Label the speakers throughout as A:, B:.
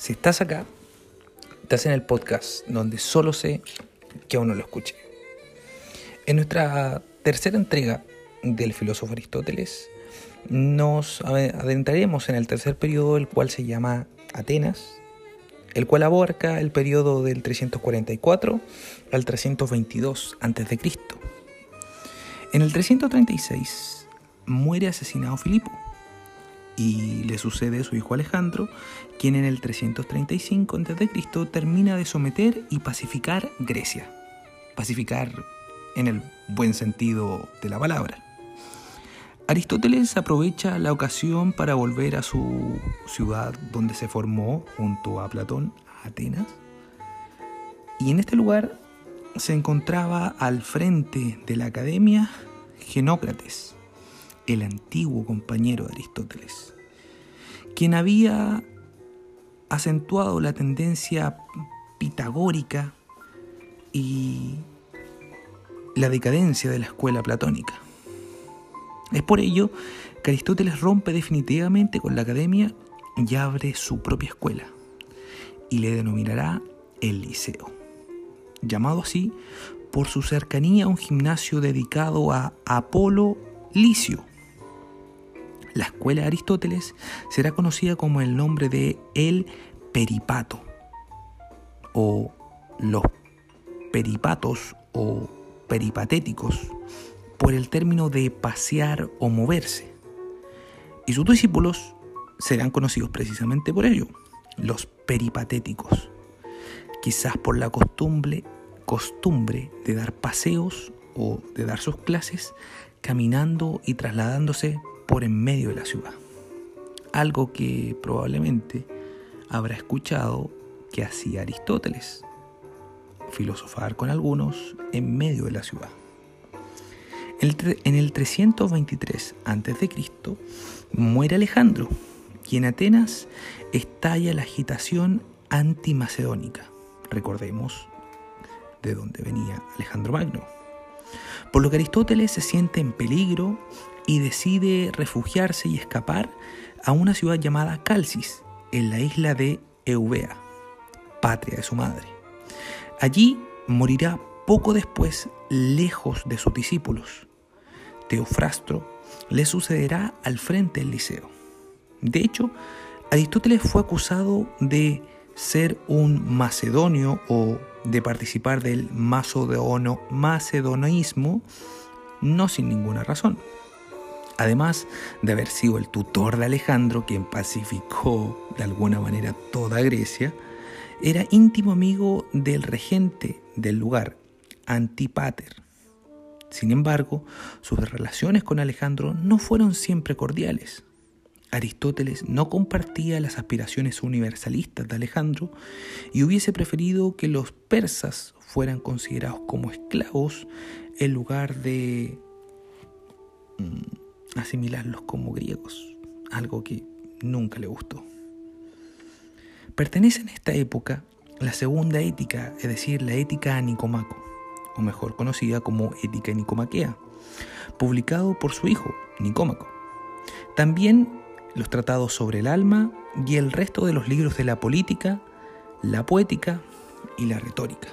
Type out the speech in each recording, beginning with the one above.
A: Si estás acá, estás en el podcast donde solo sé que aún no lo escuché. En nuestra tercera entrega del filósofo Aristóteles, nos adentraremos en el tercer periodo, el cual se llama Atenas, el cual abarca el periodo del 344 al 322 a.C. En el 336 muere asesinado Filipo y le sucede su hijo Alejandro, quien en el 335 a.C. termina de someter y pacificar Grecia. Pacificar en el buen sentido de la palabra. Aristóteles aprovecha la ocasión para volver a su ciudad donde se formó junto a Platón, Atenas. Y en este lugar se encontraba al frente de la academia Genócrates, el antiguo compañero de Aristóteles, quien había acentuado la tendencia pitagórica y la decadencia de la escuela platónica. Es por ello que Aristóteles rompe definitivamente con la academia y abre su propia escuela, y le denominará el Liceo, llamado así por su cercanía a un gimnasio dedicado a Apolo Licio. La escuela de Aristóteles será conocida como el nombre de el Peripato, o los peripatos o peripatéticos, por el término de pasear o moverse. Y sus discípulos serán conocidos precisamente por ello, los peripatéticos, quizás por la costumbre, costumbre de dar paseos o de dar sus clases caminando y trasladándose por en medio de la ciudad. Algo que probablemente habrá escuchado que hacía Aristóteles, filosofar con algunos en medio de la ciudad. En el 323 a.C. muere Alejandro y en Atenas estalla la agitación antimacedónica. Recordemos de dónde venía Alejandro Magno. Por lo que Aristóteles se siente en peligro y decide refugiarse y escapar a una ciudad llamada Calcis, en la isla de Eubea, patria de su madre. Allí morirá poco después lejos de sus discípulos Teofrastro, le sucederá al frente del liceo. De hecho, Aristóteles fue acusado de ser un macedonio o de participar del macedonismo, no sin ninguna razón. Además de haber sido el tutor de Alejandro, quien pacificó de alguna manera toda Grecia, era íntimo amigo del regente del lugar, Antipater. Sin embargo, sus relaciones con Alejandro no fueron siempre cordiales. Aristóteles no compartía las aspiraciones universalistas de Alejandro y hubiese preferido que los persas fueran considerados como esclavos en lugar de mm, asimilarlos como griegos, algo que nunca le gustó. Pertenece en esta época la segunda ética, es decir, la ética a Nicomaco o mejor conocida como Ética Nicomaquea, publicado por su hijo, Nicómaco. También los tratados sobre el alma y el resto de los libros de la política, la poética y la retórica.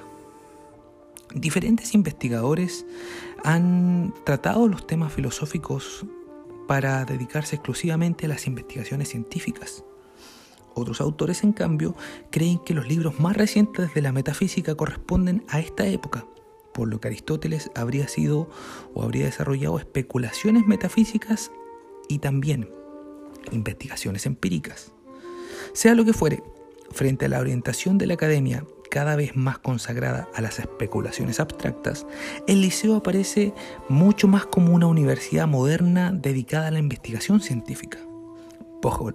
A: Diferentes investigadores han tratado los temas filosóficos para dedicarse exclusivamente a las investigaciones científicas. Otros autores, en cambio, creen que los libros más recientes de la metafísica corresponden a esta época, por lo que Aristóteles habría sido o habría desarrollado especulaciones metafísicas y también investigaciones empíricas. Sea lo que fuere, frente a la orientación de la academia cada vez más consagrada a las especulaciones abstractas, el liceo aparece mucho más como una universidad moderna dedicada a la investigación científica.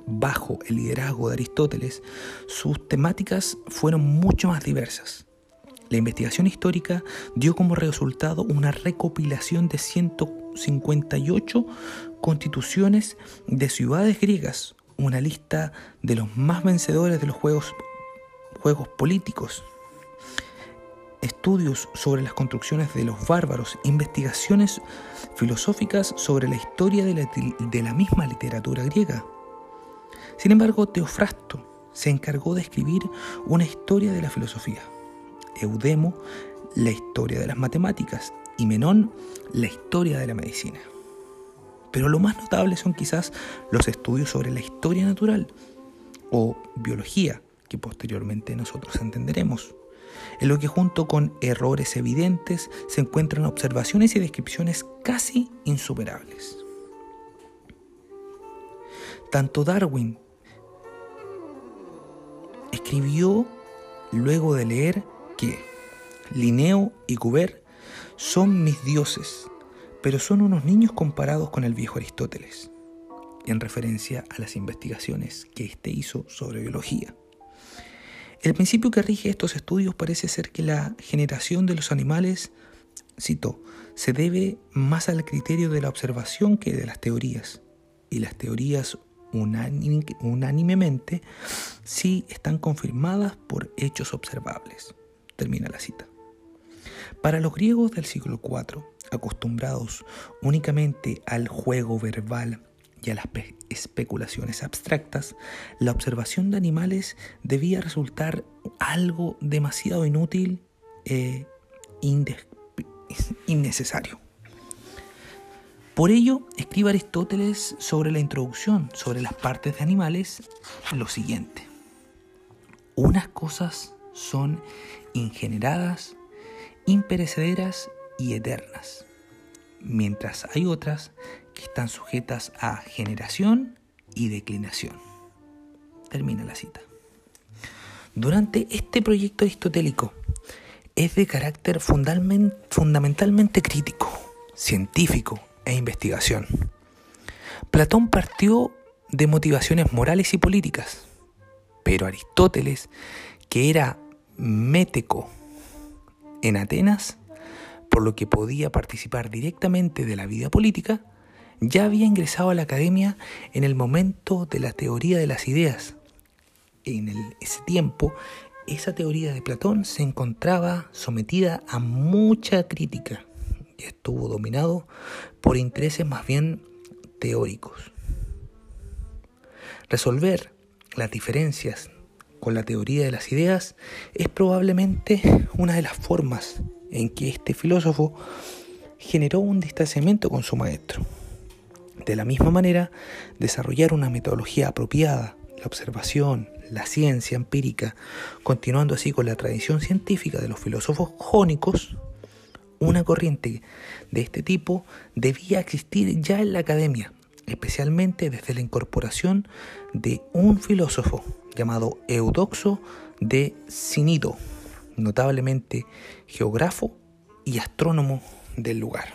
A: Bajo, el liderazgo de Aristóteles, sus temáticas fueron mucho más diversas. La investigación histórica dio como resultado una recopilación de 158 constituciones de ciudades griegas, una lista de los más vencedores de los juegos, juegos políticos, estudios sobre las construcciones de los bárbaros, investigaciones filosóficas sobre la historia de la, de la misma literatura griega. Sin embargo, Teofrasto se encargó de escribir una historia de la filosofía. Eudemo, la historia de las matemáticas y Menón, la historia de la medicina. Pero lo más notable son quizás los estudios sobre la historia natural o biología, que posteriormente nosotros entenderemos, en lo que junto con errores evidentes se encuentran observaciones y descripciones casi insuperables. Tanto Darwin escribió luego de leer que Linneo y Cuber son mis dioses, pero son unos niños comparados con el viejo Aristóteles, en referencia a las investigaciones que éste hizo sobre biología. El principio que rige estos estudios parece ser que la generación de los animales, cito, se debe más al criterio de la observación que de las teorías, y las teorías unánimemente sí están confirmadas por hechos observables. Termina la cita. Para los griegos del siglo IV, acostumbrados únicamente al juego verbal y a las especulaciones abstractas, la observación de animales debía resultar algo demasiado inútil e innecesario. Por ello, escribe Aristóteles sobre la introducción, sobre las partes de animales, lo siguiente. Unas cosas son ingeneradas, imperecederas y eternas, mientras hay otras que están sujetas a generación y declinación. Termina la cita. Durante este proyecto aristotélico es de carácter fundamentalmente crítico, científico e investigación. Platón partió de motivaciones morales y políticas, pero Aristóteles, que era méteco en Atenas, por lo que podía participar directamente de la vida política, ya había ingresado a la academia en el momento de la teoría de las ideas. En ese tiempo, esa teoría de Platón se encontraba sometida a mucha crítica y estuvo dominado por intereses más bien teóricos. Resolver las diferencias con la teoría de las ideas es probablemente una de las formas en que este filósofo generó un distanciamiento con su maestro. De la misma manera, desarrollar una metodología apropiada, la observación, la ciencia empírica, continuando así con la tradición científica de los filósofos jónicos, una corriente de este tipo debía existir ya en la academia, especialmente desde la incorporación de un filósofo llamado Eudoxo de Cinido, notablemente geógrafo y astrónomo del lugar.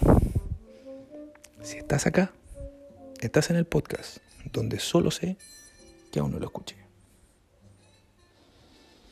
A: Si estás acá, estás en el podcast donde solo sé que aún no lo escuché.